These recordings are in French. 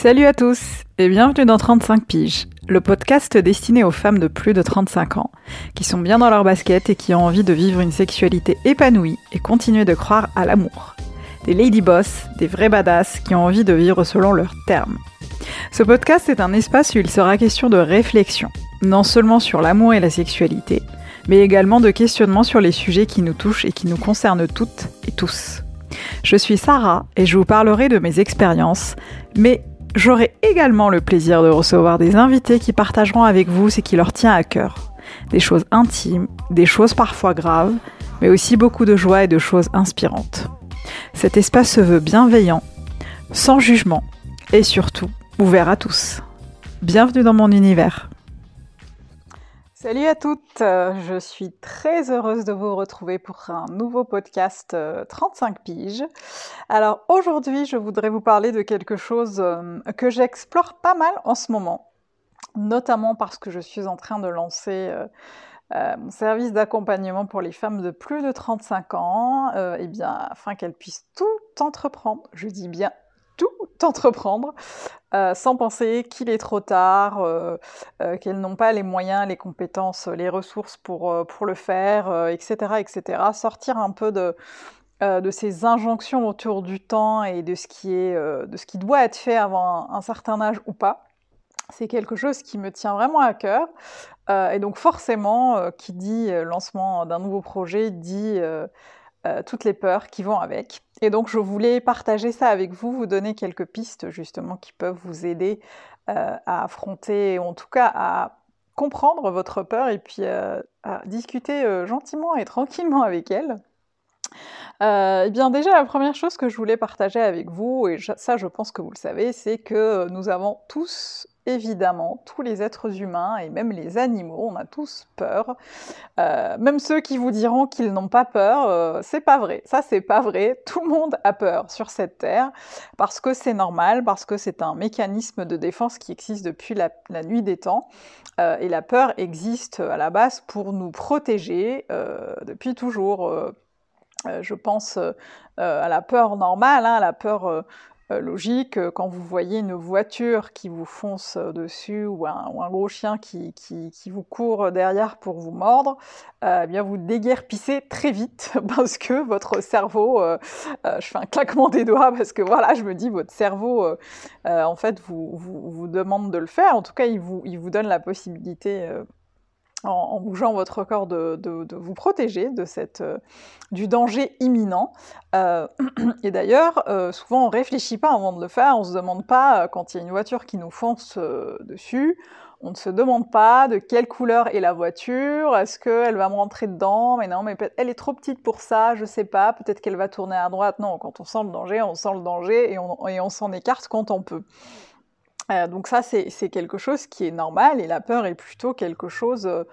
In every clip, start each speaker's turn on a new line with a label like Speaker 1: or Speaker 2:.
Speaker 1: Salut à tous et bienvenue dans 35 piges, le podcast destiné aux femmes de plus de 35 ans, qui sont bien dans leur basket et qui ont envie de vivre une sexualité épanouie et continuer de croire à l'amour. Des lady boss, des vrais badass qui ont envie de vivre selon leurs termes. Ce podcast est un espace où il sera question de réflexion, non seulement sur l'amour et la sexualité, mais également de questionnement sur les sujets qui nous touchent et qui nous concernent toutes et tous. Je suis Sarah et je vous parlerai de mes expériences, mais J'aurai également le plaisir de recevoir des invités qui partageront avec vous ce qui leur tient à cœur. Des choses intimes, des choses parfois graves, mais aussi beaucoup de joie et de choses inspirantes. Cet espace se veut bienveillant, sans jugement et surtout ouvert à tous. Bienvenue dans mon univers. Salut à toutes, je suis très heureuse de vous retrouver pour un nouveau podcast 35 euh, piges. Alors aujourd'hui je voudrais vous parler de quelque chose euh, que j'explore pas mal en ce moment, notamment parce que je suis en train de lancer euh, mon service d'accompagnement pour les femmes de plus de 35 ans, et bien afin qu'elles puissent tout entreprendre, je dis bien tout entreprendre euh, sans penser qu'il est trop tard, euh, euh, qu'elles n'ont pas les moyens, les compétences, les ressources pour, pour le faire, etc., etc. Sortir un peu de, ces injonctions autour du temps et de ce qui, est, de ce qui doit être fait avant un, certain âge ou pas. C'est quelque chose qui me tient vraiment à cœur. et donc forcément, qui dit lancement d'un nouveau projet, dit toutes les peurs qui vont avec. Et donc je voulais partager ça avec vous, vous donner quelques pistes justement qui peuvent vous aider euh, à affronter, ou en tout cas à comprendre votre peur et puis euh, à discuter euh, gentiment et tranquillement avec elle. eh bien déjà la première chose que je voulais partager avec vous, et ça je pense que vous le savez, c'est que nous avons tous évidemment, tous les êtres humains et même les animaux, on a tous peur. Euh, même ceux qui vous diront qu'ils n'ont pas peur, euh, c'est pas vrai. Ça, c'est pas vrai. Tout le monde a peur sur cette terre parce que c'est normal, parce que c'est un mécanisme de défense qui existe depuis la, nuit des temps. Euh, et la peur existe à la base pour nous protéger depuis toujours. je pense à la peur normale, hein, à la peur euh, logique. Euh, quand vous voyez une voiture qui vous fonce euh, dessus ou un, gros chien qui, vous court derrière pour vous mordre, eh bien vous déguerpissez très vite parce que votre cerveau, je fais un claquement des doigts parce que voilà, je me dis votre cerveau, en fait, vous, vous, demande de le faire. En tout cas, il vous donne la possibilité en, bougeant votre corps de, vous protéger de cette, euh, du danger imminent. Euh, et d'ailleurs, euh, souvent on réfléchit pas avant de le faire, on se demande pas quand il y a une voiture qui nous fonce dessus, on ne se demande pas de quelle couleur est la voiture, est-ce qu'elle va me rentrer dedans, mais non, mais elle est trop petite pour ça, je sais pas, peut-être qu'elle va tourner à droite. Non, quand on sent le danger, on sent le danger et on, et on s'en écarte quand on peut. Euh, donc ça, c'est quelque chose qui est normal et la peur est plutôt quelque chose, euh,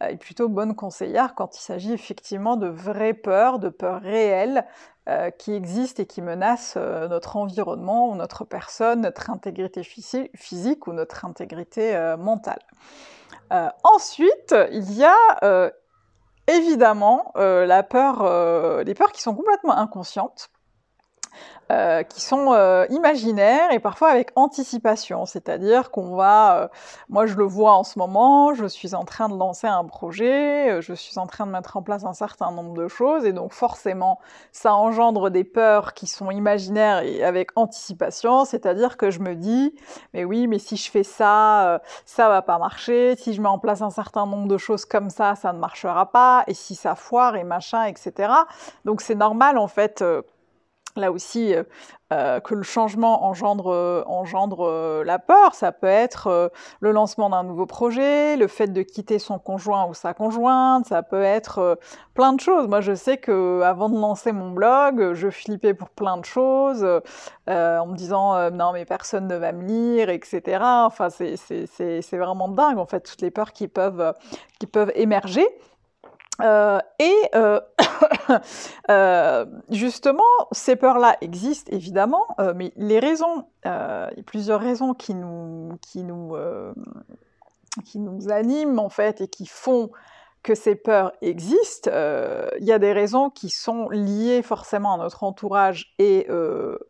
Speaker 1: est plutôt bonne conseillère quand il s'agit effectivement de vraies peurs, de peurs réelles euh, qui existent et qui menacent notre environnement ou notre personne, notre intégrité physique ou notre intégrité mentale. ensuite, il y a évidemment la peur, les peurs qui sont complètement inconscientes. Euh, qui sont euh, imaginaires et parfois avec anticipation. C'est-à-dire qu'on va, euh, moi je le vois en ce moment, je suis en train de lancer un projet, je suis en train de mettre en place un certain nombre de choses et donc forcément ça engendre des peurs qui sont imaginaires et avec anticipation. C'est-à-dire que je me dis, mais oui, mais si je fais ça, ça va pas marcher. Si je mets en place un certain nombre de choses comme ça, ça ne marchera pas. Et si ça foire et machin, etc. Donc c'est normal en fait là aussi euh, euh, que le changement engendre, euh, engendre la peur. Ça peut être le lancement d'un nouveau projet, le fait de quitter son conjoint ou sa conjointe, ça peut être plein de choses. Moi, je sais que avant de lancer mon blog, je flippais pour plein de choses, en me disant non mais personne ne va me lire, etc. Enfin, c'est vraiment dingue en fait toutes les peurs qui peuvent qui peuvent émerger. Euh, et euh, euh, justement, ces peurs-là existent évidemment, mais les raisons, il y a plusieurs raisons qui nous, qui nous, qui nous animent en fait et qui font que ces peurs existent, il y a des raisons qui sont liées forcément à notre entourage et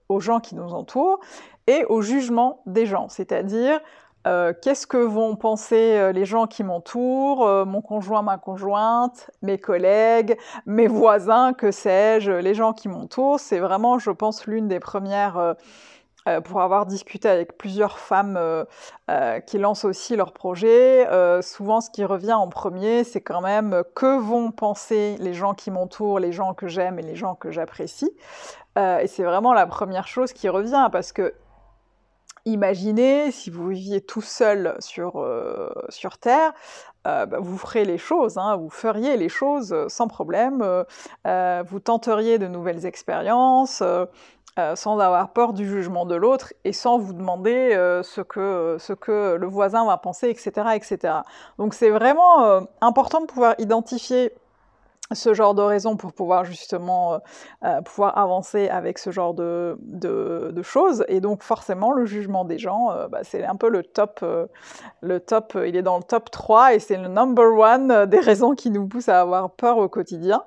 Speaker 1: aux gens qui nous entourent, et au jugement des gens. C'est-à-dire, euh, qu'est-ce que vont penser les gens qui m'entourent, mon conjoint, ma conjointe, mes collègues, mes voisins, que sais-je, les gens qui m'entourent? C'est vraiment, je pense, l'une des premières euh, pour avoir discuté avec plusieurs femmes euh, euh, qui lancent aussi leurs projets, souvent ce qui revient en premier, c'est quand même que vont penser les gens qui m'entourent, les gens que j'aime et les gens que j'apprécie. et c'est vraiment la première chose qui revient parce que Imaginez si vous viviez tout seul sur, sur Terre, bah, vous ferez les choses, hein, vous feriez les choses sans problème, vous tenteriez de nouvelles expériences, euh, sans avoir peur du jugement de l'autre et sans vous demander euh, ce, que, ce que le voisin va penser, etc. etc. Donc c'est vraiment euh, important de pouvoir identifier ce genre de raisons pour pouvoir justement pouvoir avancer avec ce genre de, de, choses. Et donc forcément, le jugement des gens, bah, c'est un peu le top, le top, il est dans le top 3 et c'est le number one des raisons qui nous poussent à avoir peur au quotidien.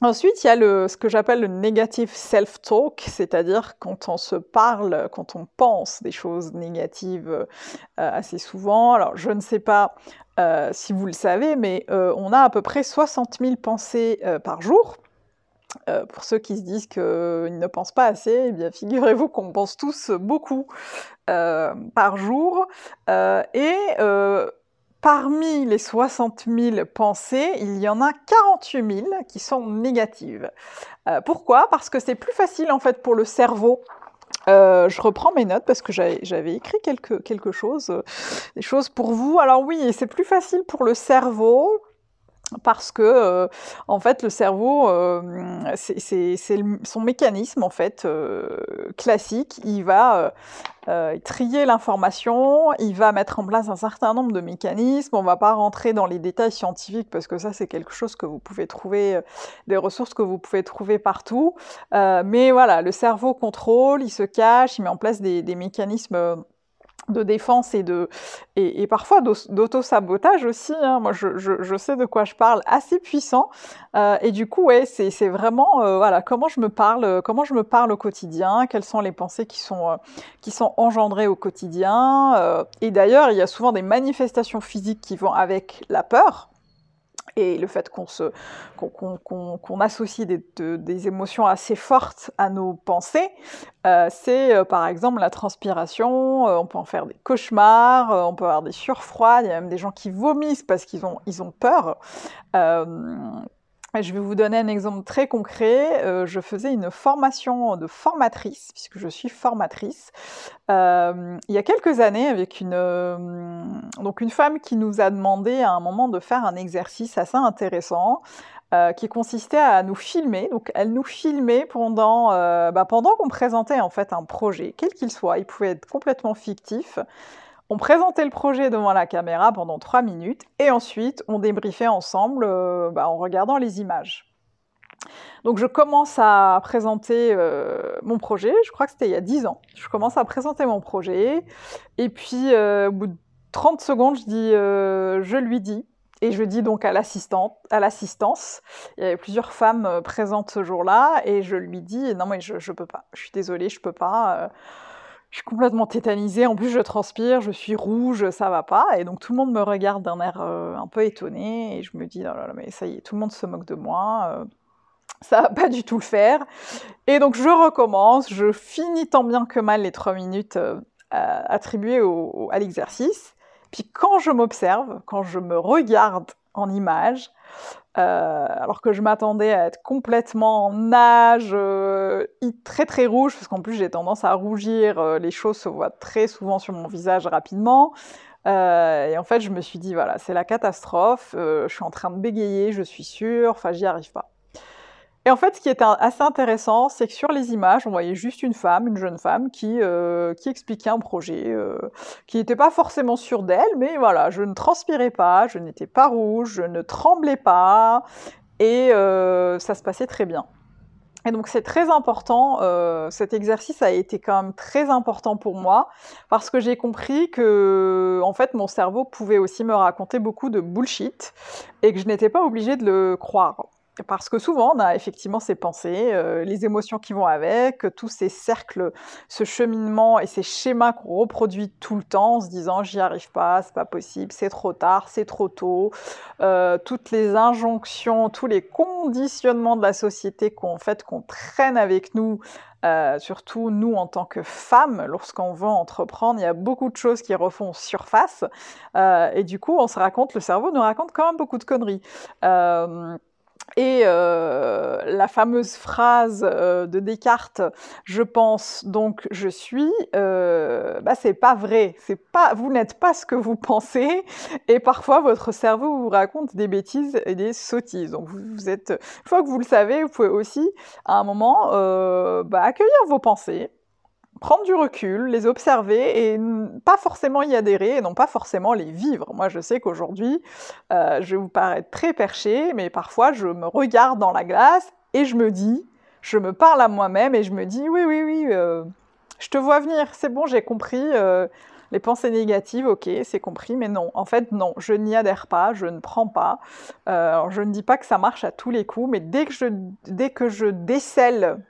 Speaker 1: Ensuite, il y a le, ce que j'appelle le negative self-talk, c'est-à-dire quand on se parle, quand on pense des choses négatives euh, assez souvent. Alors, je ne sais pas euh, si vous le savez, mais euh, on a à peu près 60 000 pensées par jour. pour ceux qui se disent qu'ils ne pensent pas assez, eh bien figurez-vous qu'on pense tous beaucoup par jour. et Parmi les 60 000 pensées, il y en a 48 000 qui sont négatives. Euh, pourquoi? Parce que c'est plus facile en fait pour le cerveau euh, je reprends mes notes parce que j'avais écrit quelque, quelque chose, euh, des choses pour vous. Alors oui, c'est plus facile pour le cerveau parce que euh, en fait le cerveau euh, c'est son mécanisme en fait euh, classique. Il va trier l'information il va mettre en place un certain nombre de mécanismes. On va pas rentrer dans les détails scientifiques parce que ça c'est quelque chose que vous pouvez trouver des ressources que vous pouvez trouver partout. Mais voilà le cerveau contrôle il se cache il met en place des, des mécanismes de défense et de et, parfois d'auto-sabotage aussi. Hein. Moi, je, je, sais de quoi je parle, assez puissant. Euh, et du coup, ouais, c'est vraiment euh, voilà comment je me parle, comment je me parle au quotidien, quelles sont les pensées qui sont euh, qui sont engendrées au quotidien. et d'ailleurs, il y a souvent des manifestations physiques qui vont avec la peur et le fait qu'on associe des, émotions assez fortes à nos pensées, euh, c'est euh, par exemple la transpiration, euh, on peut en faire des cauchemars, on peut avoir des surfroids, il y a même des gens qui vomissent parce qu'ils ont, ils ont peur. Je vais vous donner un exemple très concret. Euh, je faisais une formation de formatrice, puisque je suis formatrice, euh, il y a quelques années avec une, euh, donc une femme qui nous a demandé à un moment de faire un exercice assez intéressant. qui consistait à nous filmer. Donc, elle nous filmait pendant, bah, pendant qu'on présentait en fait un projet, quel qu'il soit. Il pouvait être complètement fictif. On présentait le projet devant la caméra pendant trois minutes et ensuite on débriefait ensemble euh, bah, en regardant les images. Donc je commence à présenter euh, mon projet, je crois que c'était il y a 10 ans. Je commence à présenter mon projet et puis euh, au bout de 30 secondes, je dis, je lui dis, et je dis donc à l'assistante, à l'assistance. Il y avait plusieurs femmes présentes ce jour-là et je lui dis non mais je, je peux pas, je suis désolée, je peux pas je suis complètement tétanisée, en plus je transpire, je suis rouge, ça va pas. Et donc tout le monde me regarde d'un air euh, un peu étonné et je me dis, oh là là, mais ça y est, tout le monde se moque de moi, euh, ça va pas du tout le faire. Et donc je recommence, je finis tant bien que mal les trois minutes euh, attribuées à l'exercice. Puis quand je m'observe, quand je me regarde en image, euh, alors que je m'attendais à être complètement en nage, euh, très très rouge, parce qu'en plus j'ai tendance à rougir, euh, les choses se voient très souvent sur mon visage rapidement. et en fait, je me suis dit, voilà, c'est la catastrophe, je suis en train de bégayer, je suis sûre, enfin, j'y arrive pas. Et en fait, ce qui était assez intéressant, c'est que sur les images, on voyait juste une femme, une jeune femme, qui, euh, qui expliquait un projet, euh, qui n'était pas forcément sûre d'elle, mais voilà, je ne transpirais pas, je n'étais pas rouge, je ne tremblais pas, et euh, ça se passait très bien. Et donc c'est très important, cet exercice a été quand même très important pour moi parce que j'ai compris que en fait mon cerveau pouvait aussi me raconter beaucoup de bullshit et que je n'étais pas obligée de le croire. Parce que souvent, on a effectivement ces pensées, euh, les émotions qui vont avec, tous ces cercles, ce cheminement et ces schémas qu'on reproduit tout le temps en se disant j'y arrive pas, c'est pas possible, c'est trop tard, c'est trop tôt, euh, toutes les injonctions, tous les conditionnements de la société qu'on fait, qu'on traîne avec nous, euh, surtout nous en tant que femmes, lorsqu'on veut entreprendre, il y a beaucoup de choses qui refont surface et du coup, on se raconte, le cerveau nous raconte quand même beaucoup de conneries. Et euh, la fameuse phrase euh, de Descartes, je pense donc je suis, euh, bah c'est pas vrai. C'est pas, vous n'êtes pas ce que vous pensez, et parfois votre cerveau vous raconte des bêtises et des sottises. Donc vous, êtes, une fois que vous le savez, vous pouvez aussi à un moment bah, accueillir vos pensées, prendre du recul, les observer et pas forcément y adhérer et non pas forcément les vivre. Moi, je sais qu'aujourd'hui, euh, je vais vous paraître très perché, mais parfois, je me regarde dans la glace et je me dis, je me parle à moi-même et je me dis, oui, oui, oui, euh, je te vois venir, c'est bon, j'ai compris. Euh, les pensées négatives, ok, c'est compris, mais non, en fait, non, je n'y adhère pas, je ne prends pas. je ne dis pas que ça marche à tous les coups, mais dès que je, dès que je décèle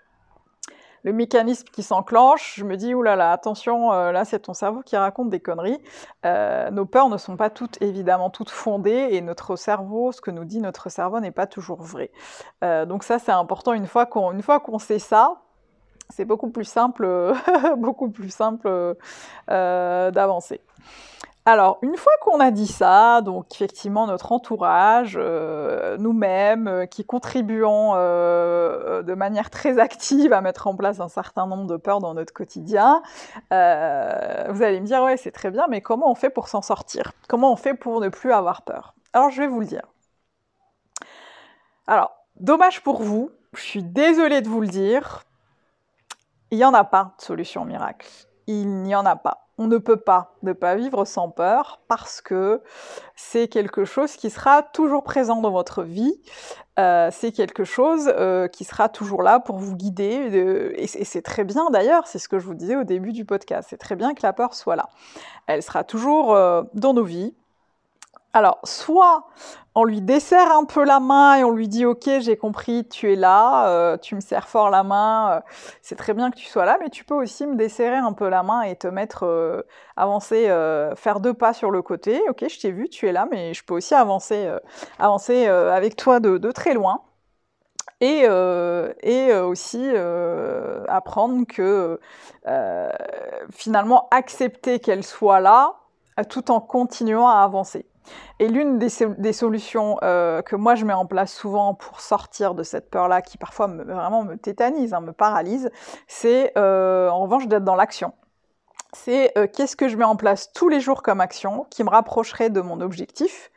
Speaker 1: le mécanisme qui s'enclenche, je me dis, oulala, là là, attention, euh, là c'est ton cerveau qui raconte des conneries. Euh, nos peurs ne sont pas toutes, évidemment, toutes fondées, et notre cerveau, ce que nous dit notre cerveau n'est pas toujours vrai. Euh, donc ça c'est important, une fois qu'on sait ça, c'est beaucoup plus simple, beaucoup plus simple d'avancer. Alors, une fois qu'on a dit ça, donc effectivement notre entourage, euh, nous-mêmes, euh, qui contribuons euh, de manière très active à mettre en place un certain nombre de peurs dans notre quotidien, vous allez me dire, ouais, c'est très bien, mais comment on fait pour s'en sortir? Comment on fait pour ne plus avoir peur? Alors, je vais vous le dire. Alors, dommage pour vous, je suis désolée de vous le dire, il n'y en a pas de solution miracle. Il n'y en a pas on ne peut pas ne pas vivre sans peur parce que c'est quelque chose qui sera toujours présent dans votre vie, euh, c'est quelque chose euh, qui sera toujours là pour vous guider, et c'est très bien d'ailleurs, c'est ce que je vous disais au début du podcast, c'est très bien que la peur soit là. Elle sera toujours euh, dans nos vies, alors, soit on lui dessert un peu la main et on lui dit ok j'ai compris tu es là euh, tu me serres fort la main euh, c'est très bien que tu sois là mais tu peux aussi me desserrer un peu la main et te mettre euh, avancer faire deux pas sur le côté. Ok je t'ai vu tu es là mais je peux aussi avancer avancer avec toi de, de, très loin. Et, et aussi apprendre que finalement accepter qu'elle soit là tout en continuant à avancer et l'une des, solutions euh, que moi je mets en place souvent pour sortir de cette peur-là, qui parfois me, vraiment me tétanise, hein, me paralyse, c'est euh, en revanche d'être dans l'action. C'est euh, qu'est-ce que je mets en place tous les jours comme action qui me rapprocherait de mon objectif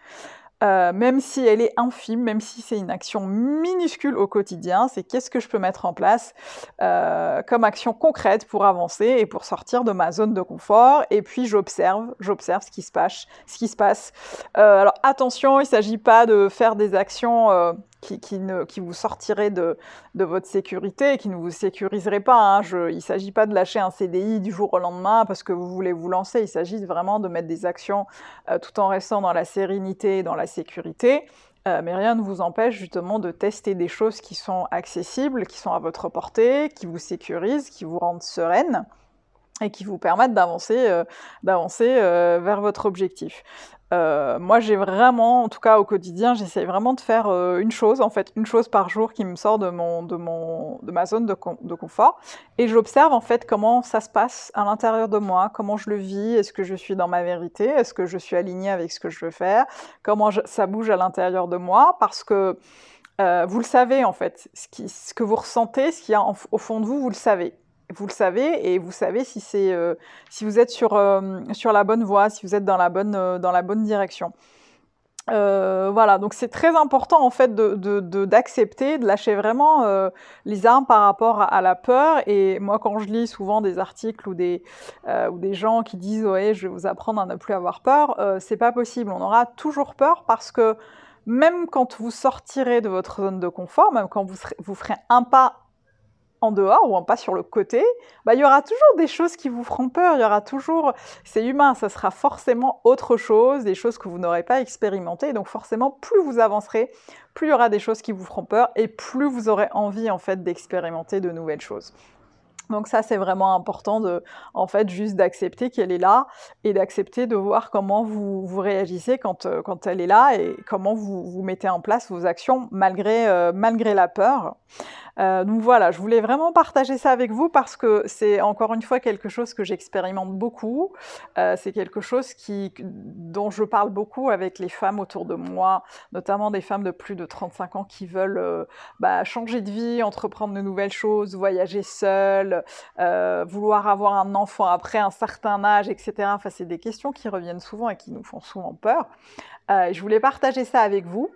Speaker 1: euh, même si elle est infime, même si c'est une action minuscule au quotidien, c'est qu'est-ce que je peux mettre en place euh, comme action concrète pour avancer et pour sortir de ma zone de confort. Et puis j'observe, j'observe ce qui se passe. Ce qui se passe. Euh, alors attention, il ne s'agit pas de faire des actions qui, vous sortirait de, votre sécurité, qui ne vous sécuriserait pas. Hein. Je, il ne s'agit pas de lâcher un CDI du jour au lendemain parce que vous voulez vous lancer. Il s'agit vraiment de mettre des actions euh, tout en restant dans la sérénité et dans la sécurité. Euh, mais rien ne vous empêche justement de tester des choses qui sont accessibles, qui sont à votre portée, qui vous sécurisent, qui vous rendent sereine et qui vous permettent d'avancer euh, d'avancer vers votre objectif. Euh, moi, j'ai vraiment, en tout cas au quotidien, j'essaye vraiment de faire euh, une chose, en fait, une chose par jour qui me sort de mon, de mon, de ma zone de, confort, et j'observe en fait comment ça se passe à l'intérieur de moi, comment je le vis, est-ce que je suis dans ma vérité, est-ce que je suis alignée avec ce que je veux faire, comment ça bouge à l'intérieur de moi, parce que euh, vous le savez en fait, ce que vous ressentez, ce qu'il y a au fond de vous, vous le savez vous le savez et vous savez si c'est euh, si vous êtes sur euh, sur la bonne voie, si vous êtes dans la bonne euh, dans la bonne direction. voilà, donc c'est très important en fait de, d'accepter, de, lâcher vraiment les armes par rapport à, la peur. Et moi, quand je lis souvent des articles ou des ou des gens qui disent ouais, je vais vous apprendre à ne plus avoir peur, c'est pas possible. On aura toujours peur parce que même quand vous sortirez de votre zone de confort, même quand vous, vous ferez un pas en dehors ou en pas sur le côté, bah, il y aura toujours des choses qui vous feront peur, il y aura toujours, c'est humain, ça sera forcément autre chose, des choses que vous n'aurez pas expérimentées, donc forcément plus vous avancerez, plus il y aura des choses qui vous feront peur et plus vous aurez envie en fait d'expérimenter de nouvelles choses. Donc ça, c'est vraiment important de, en fait, juste d'accepter qu'elle est là et d'accepter de voir comment vous, réagissez quand, euh, quand elle est là et comment vous, vous mettez en place vos actions malgré, euh, malgré la peur. Euh, donc voilà, je voulais vraiment partager ça avec vous parce que c'est encore une fois quelque chose que j'expérimente beaucoup. Euh, c'est quelque chose qui, dont je parle beaucoup avec les femmes autour de moi, notamment des femmes de plus de 35 ans qui veulent euh, bah, changer de vie, entreprendre de nouvelles choses, voyager seules, vouloir avoir un enfant après un certain âge, etc. Enfin, c'est des questions qui reviennent souvent et qui nous font souvent peur. je voulais partager ça avec vous.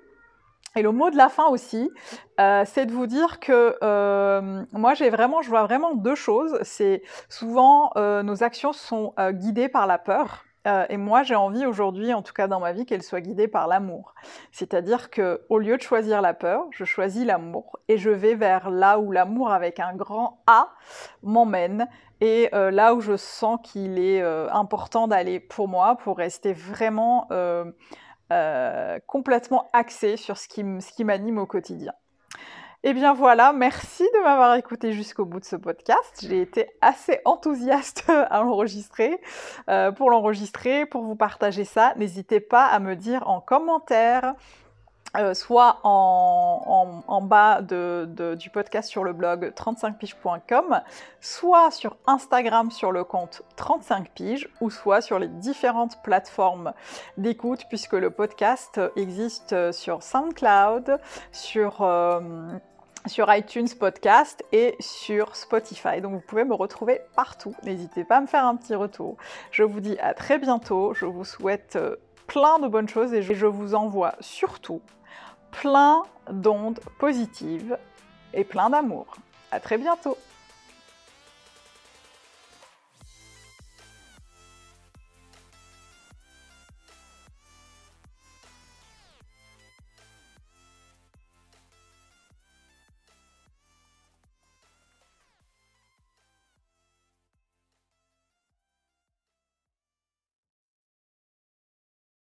Speaker 1: Et le mot de la fin aussi, euh, c'est de vous dire que euh, moi j'ai vraiment, je vois vraiment deux choses. C'est souvent euh, nos actions sont guidées par la peur. et moi, j'ai envie aujourd'hui, en tout cas dans ma vie, qu'elles soient guidées par l'amour. C'est-à-dire que, au lieu de choisir la peur, je choisis l'amour et je vais vers là où l'amour avec un grand A m'emmène et là où je sens qu'il est important d'aller pour moi, pour rester vraiment euh, complètement axé sur ce qui, m'anime au quotidien. Eh bien voilà, merci de m'avoir écouté jusqu'au bout de ce podcast. J'ai été assez enthousiaste à l'enregistrer, euh, pour l'enregistrer, pour vous partager ça. N'hésitez pas à me dire en commentaire euh, soit en, bas du podcast sur le blog 35piges.com, soit sur Instagram sur le compte 35piges, ou soit sur les différentes plateformes d'écoute, puisque le podcast existe sur SoundCloud, sur... Euh, sur iTunes Podcast et sur Spotify. Donc vous pouvez me retrouver partout. N'hésitez pas à me faire un petit retour. Je vous dis à très bientôt. Je vous souhaite plein de bonnes choses et je vous envoie surtout plein d'ondes positives et plein d'amour. À très bientôt